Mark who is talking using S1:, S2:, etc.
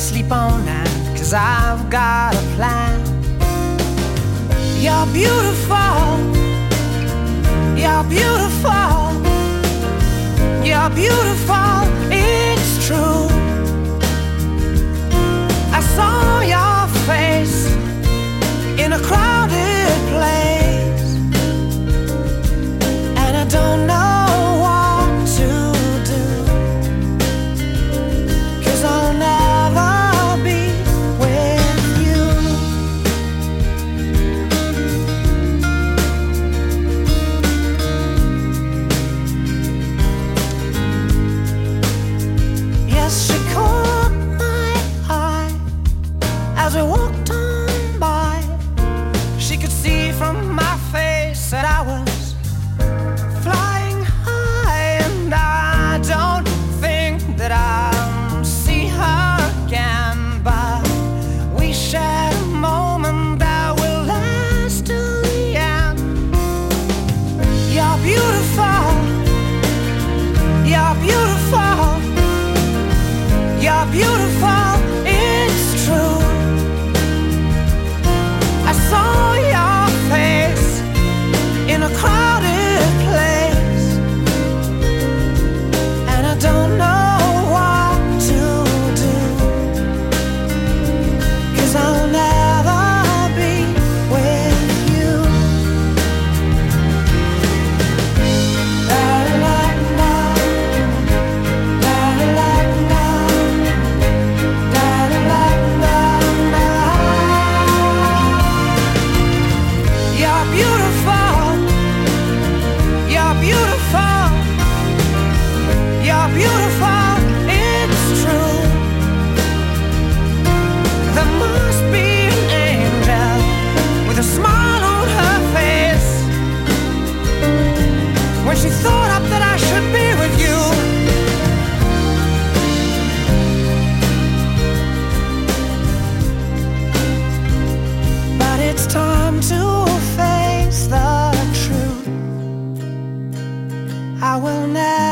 S1: sleep on that, cause I've got a plan. You're beautiful. now.